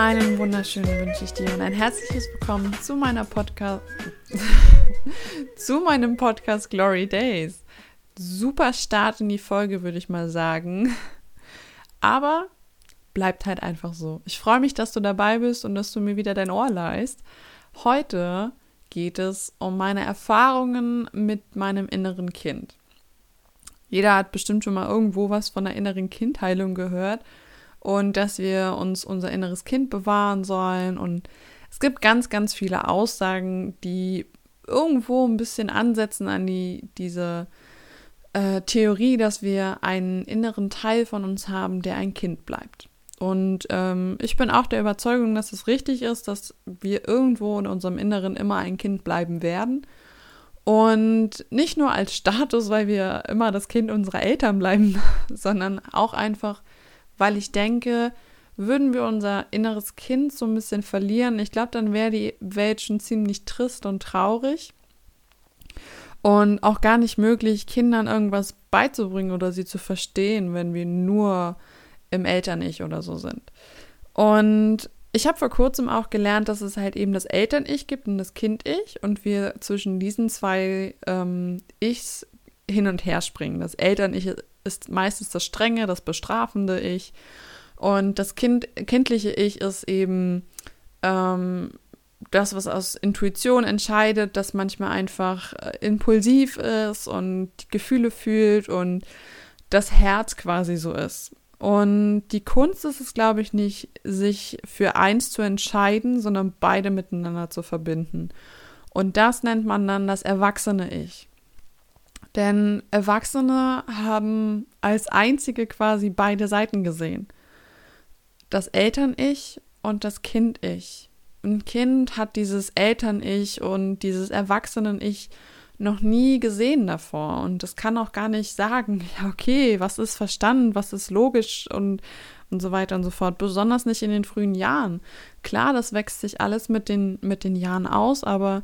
Einen wunderschönen wünsche ich dir und ein herzliches Willkommen zu meiner Podcast, zu meinem Podcast Glory Days. Super Start in die Folge, würde ich mal sagen. Aber bleibt halt einfach so. Ich freue mich, dass du dabei bist und dass du mir wieder dein Ohr leist. Heute geht es um meine Erfahrungen mit meinem inneren Kind. Jeder hat bestimmt schon mal irgendwo was von der inneren Kindheilung gehört und dass wir uns unser inneres Kind bewahren sollen. Und es gibt ganz, ganz viele Aussagen, die irgendwo ein bisschen ansetzen an die, diese äh, Theorie, dass wir einen inneren Teil von uns haben, der ein Kind bleibt. Und ähm, ich bin auch der Überzeugung, dass es richtig ist, dass wir irgendwo in unserem Inneren immer ein Kind bleiben werden. Und nicht nur als Status, weil wir immer das Kind unserer Eltern bleiben, sondern auch einfach, weil ich denke, würden wir unser inneres Kind so ein bisschen verlieren, ich glaube, dann wäre die Welt schon ziemlich trist und traurig und auch gar nicht möglich, Kindern irgendwas beizubringen oder sie zu verstehen, wenn wir nur im Eltern-Ich oder so sind. Und ich habe vor kurzem auch gelernt, dass es halt eben das Eltern-Ich gibt und das Kind-Ich und wir zwischen diesen zwei ähm, Ichs hin und her springen. Das Eltern-Ich ist meistens das strenge, das bestrafende Ich. Und das kind, kindliche Ich ist eben ähm, das, was aus Intuition entscheidet, das manchmal einfach äh, impulsiv ist und Gefühle fühlt und das Herz quasi so ist. Und die Kunst ist es, glaube ich, nicht, sich für eins zu entscheiden, sondern beide miteinander zu verbinden. Und das nennt man dann das erwachsene Ich. Denn Erwachsene haben als einzige quasi beide Seiten gesehen. Das Eltern-Ich und das Kind-Ich. Ein Kind hat dieses Eltern-Ich und dieses Erwachsenen-Ich noch nie gesehen davor und das kann auch gar nicht sagen, ja, okay, was ist verstanden, was ist logisch und, und so weiter und so fort, besonders nicht in den frühen Jahren. Klar, das wächst sich alles mit den, mit den Jahren aus, aber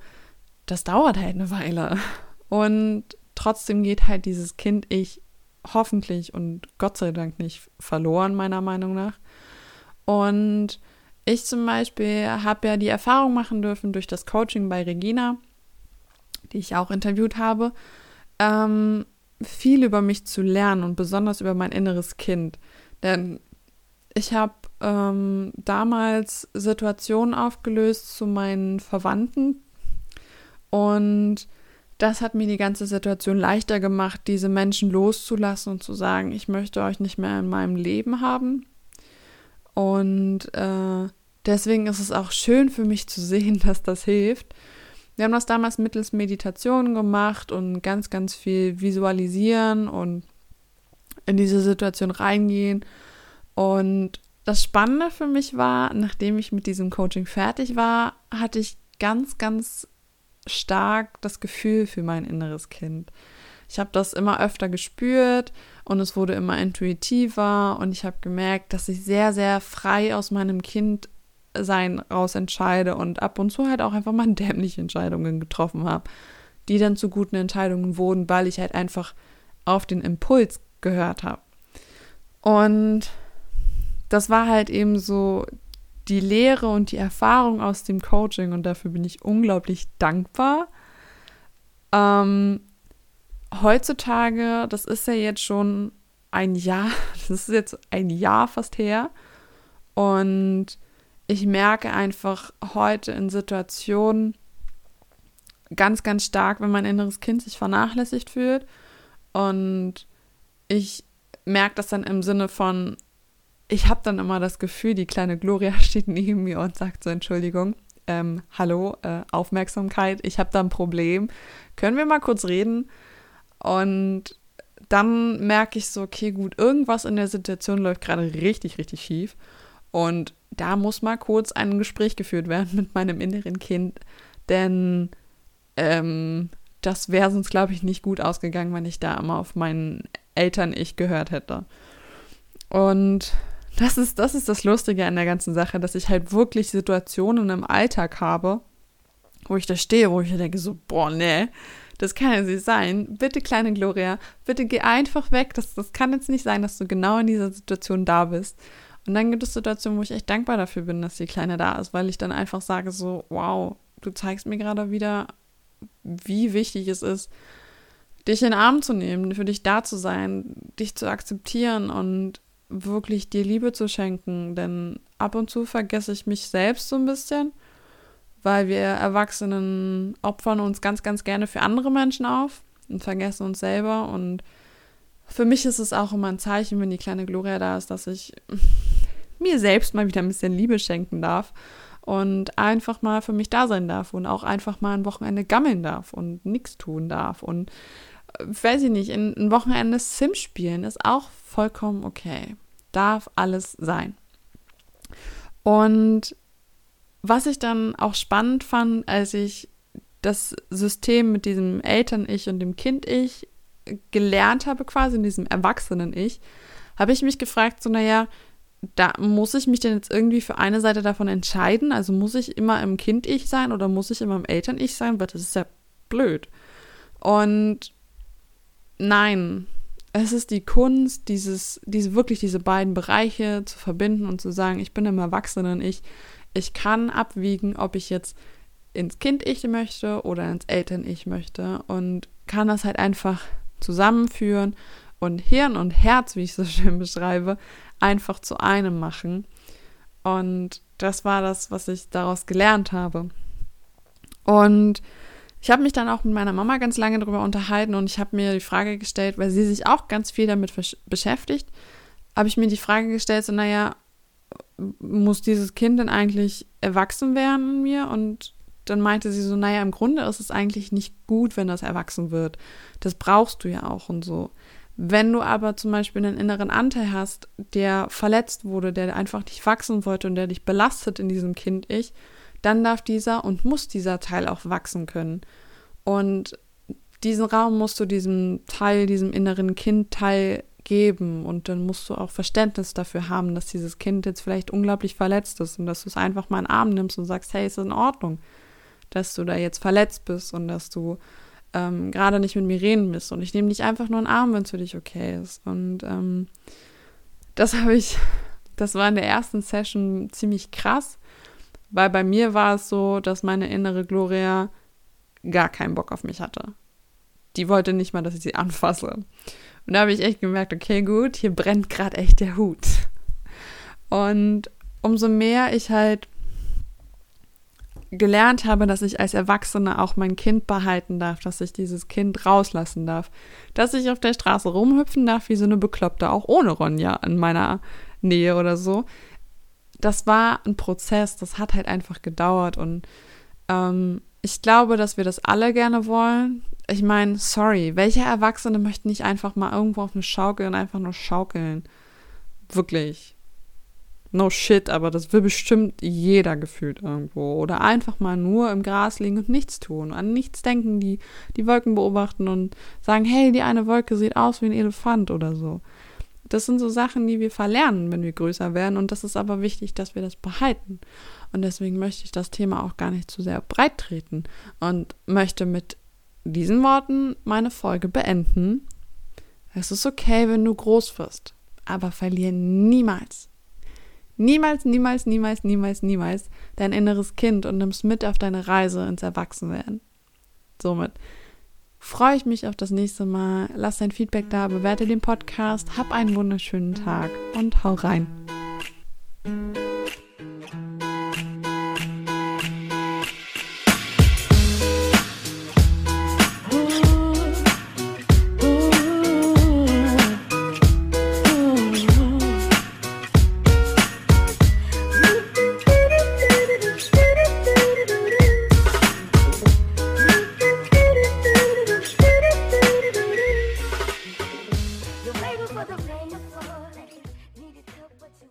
das dauert halt eine Weile. Und trotzdem geht halt dieses Kind ich hoffentlich und Gott sei Dank nicht verloren, meiner Meinung nach. Und ich zum Beispiel habe ja die Erfahrung machen dürfen durch das Coaching bei Regina, die ich auch interviewt habe, ähm, viel über mich zu lernen und besonders über mein inneres Kind. Denn ich habe ähm, damals Situationen aufgelöst zu meinen Verwandten und das hat mir die ganze Situation leichter gemacht, diese Menschen loszulassen und zu sagen, ich möchte euch nicht mehr in meinem Leben haben. Und äh, deswegen ist es auch schön für mich zu sehen, dass das hilft. Wir haben das damals mittels Meditation gemacht und ganz, ganz viel visualisieren und in diese Situation reingehen. Und das Spannende für mich war, nachdem ich mit diesem Coaching fertig war, hatte ich ganz, ganz stark das Gefühl für mein inneres Kind. Ich habe das immer öfter gespürt und es wurde immer intuitiver und ich habe gemerkt, dass ich sehr, sehr frei aus meinem Kind sein raus entscheide und ab und zu halt auch einfach mal dämliche Entscheidungen getroffen habe, die dann zu guten Entscheidungen wurden, weil ich halt einfach auf den Impuls gehört habe. Und das war halt eben so die Lehre und die Erfahrung aus dem Coaching und dafür bin ich unglaublich dankbar. Ähm, heutzutage, das ist ja jetzt schon ein Jahr, das ist jetzt ein Jahr fast her und ich merke einfach heute in Situationen ganz, ganz stark, wenn mein inneres Kind sich vernachlässigt fühlt und ich merke das dann im Sinne von, ich habe dann immer das Gefühl, die kleine Gloria steht neben mir und sagt so, Entschuldigung, ähm, hallo, äh, Aufmerksamkeit, ich habe da ein Problem, können wir mal kurz reden? Und dann merke ich so, okay, gut, irgendwas in der Situation läuft gerade richtig, richtig schief. Und da muss mal kurz ein Gespräch geführt werden mit meinem inneren Kind, denn ähm, das wäre sonst, glaube ich, nicht gut ausgegangen, wenn ich da immer auf meinen Eltern-Ich gehört hätte. Und das ist, das ist das Lustige an der ganzen Sache, dass ich halt wirklich Situationen im Alltag habe, wo ich da stehe, wo ich denke so, boah, nee, das kann ja nicht sein. Bitte, kleine Gloria, bitte geh einfach weg. Das, das kann jetzt nicht sein, dass du genau in dieser Situation da bist. Und dann gibt es Situationen, wo ich echt dankbar dafür bin, dass die Kleine da ist, weil ich dann einfach sage so, wow, du zeigst mir gerade wieder, wie wichtig es ist, dich in den Arm zu nehmen, für dich da zu sein, dich zu akzeptieren und wirklich dir Liebe zu schenken. Denn ab und zu vergesse ich mich selbst so ein bisschen, weil wir Erwachsenen opfern uns ganz, ganz gerne für andere Menschen auf und vergessen uns selber. Und für mich ist es auch immer ein Zeichen, wenn die kleine Gloria da ist, dass ich mir selbst mal wieder ein bisschen Liebe schenken darf und einfach mal für mich da sein darf und auch einfach mal ein Wochenende gammeln darf und nichts tun darf und weiß ich nicht, ein Wochenende Sims spielen ist auch vollkommen okay. Darf alles sein. Und was ich dann auch spannend fand, als ich das System mit diesem Eltern-Ich und dem Kind-Ich gelernt habe, quasi in diesem Erwachsenen-Ich, habe ich mich gefragt, so, naja, da muss ich mich denn jetzt irgendwie für eine Seite davon entscheiden? Also muss ich immer im Kind-Ich sein oder muss ich immer im Eltern-Ich sein? Weil das ist ja blöd. Und nein, es ist die Kunst, dieses, diese, wirklich diese beiden Bereiche zu verbinden und zu sagen, ich bin im Erwachsenen ich, ich kann abwiegen, ob ich jetzt ins Kind-Ich möchte oder ins Eltern-Ich möchte und kann das halt einfach zusammenführen und Hirn und Herz, wie ich so schön beschreibe, einfach zu einem machen. Und das war das, was ich daraus gelernt habe. Und ich habe mich dann auch mit meiner Mama ganz lange darüber unterhalten und ich habe mir die Frage gestellt, weil sie sich auch ganz viel damit beschäftigt, habe ich mir die Frage gestellt, so, naja, muss dieses Kind denn eigentlich erwachsen werden in mir? Und dann meinte sie so, naja, im Grunde ist es eigentlich nicht gut, wenn das erwachsen wird. Das brauchst du ja auch und so. Wenn du aber zum Beispiel einen inneren Anteil hast, der verletzt wurde, der einfach nicht wachsen wollte und der dich belastet in diesem Kind-Ich, dann darf dieser und muss dieser Teil auch wachsen können. Und diesen Raum musst du diesem Teil, diesem inneren Kindteil geben und dann musst du auch Verständnis dafür haben, dass dieses Kind jetzt vielleicht unglaublich verletzt ist und dass du es einfach mal in den Arm nimmst und sagst, hey, ist in Ordnung, dass du da jetzt verletzt bist und dass du ähm, gerade nicht mit mir reden willst und ich nehme dich einfach nur in den Arm, wenn es für dich okay ist. Und ähm, das habe ich, das war in der ersten Session ziemlich krass, weil bei mir war es so, dass meine innere Gloria gar keinen Bock auf mich hatte. Die wollte nicht mal, dass ich sie anfasse. Und da habe ich echt gemerkt, okay, gut, hier brennt gerade echt der Hut. Und umso mehr ich halt gelernt habe, dass ich als Erwachsene auch mein Kind behalten darf, dass ich dieses Kind rauslassen darf, dass ich auf der Straße rumhüpfen darf wie so eine Bekloppte, auch ohne Ronja in meiner Nähe oder so, das war ein Prozess, das hat halt einfach gedauert und ähm, ich glaube, dass wir das alle gerne wollen. Ich meine, sorry, welcher Erwachsene möchte nicht einfach mal irgendwo auf eine Schaukel und einfach nur schaukeln? Wirklich. No shit, aber das will bestimmt jeder gefühlt irgendwo. Oder einfach mal nur im Gras liegen und nichts tun, an nichts denken, die, die Wolken beobachten und sagen, hey, die eine Wolke sieht aus wie ein Elefant oder so. Das sind so Sachen, die wir verlernen, wenn wir größer werden. Und das ist aber wichtig, dass wir das behalten. Und deswegen möchte ich das Thema auch gar nicht zu sehr breit treten und möchte mit diesen Worten meine Folge beenden. Es ist okay, wenn du groß wirst, aber verliere niemals, niemals, niemals, niemals, niemals, niemals dein inneres Kind und nimmst mit auf deine Reise ins Erwachsenwerden. Somit freue ich mich auf das nächste Mal. Lass dein Feedback da, bewerte den Podcast, hab einen wunderschönen Tag und hau rein.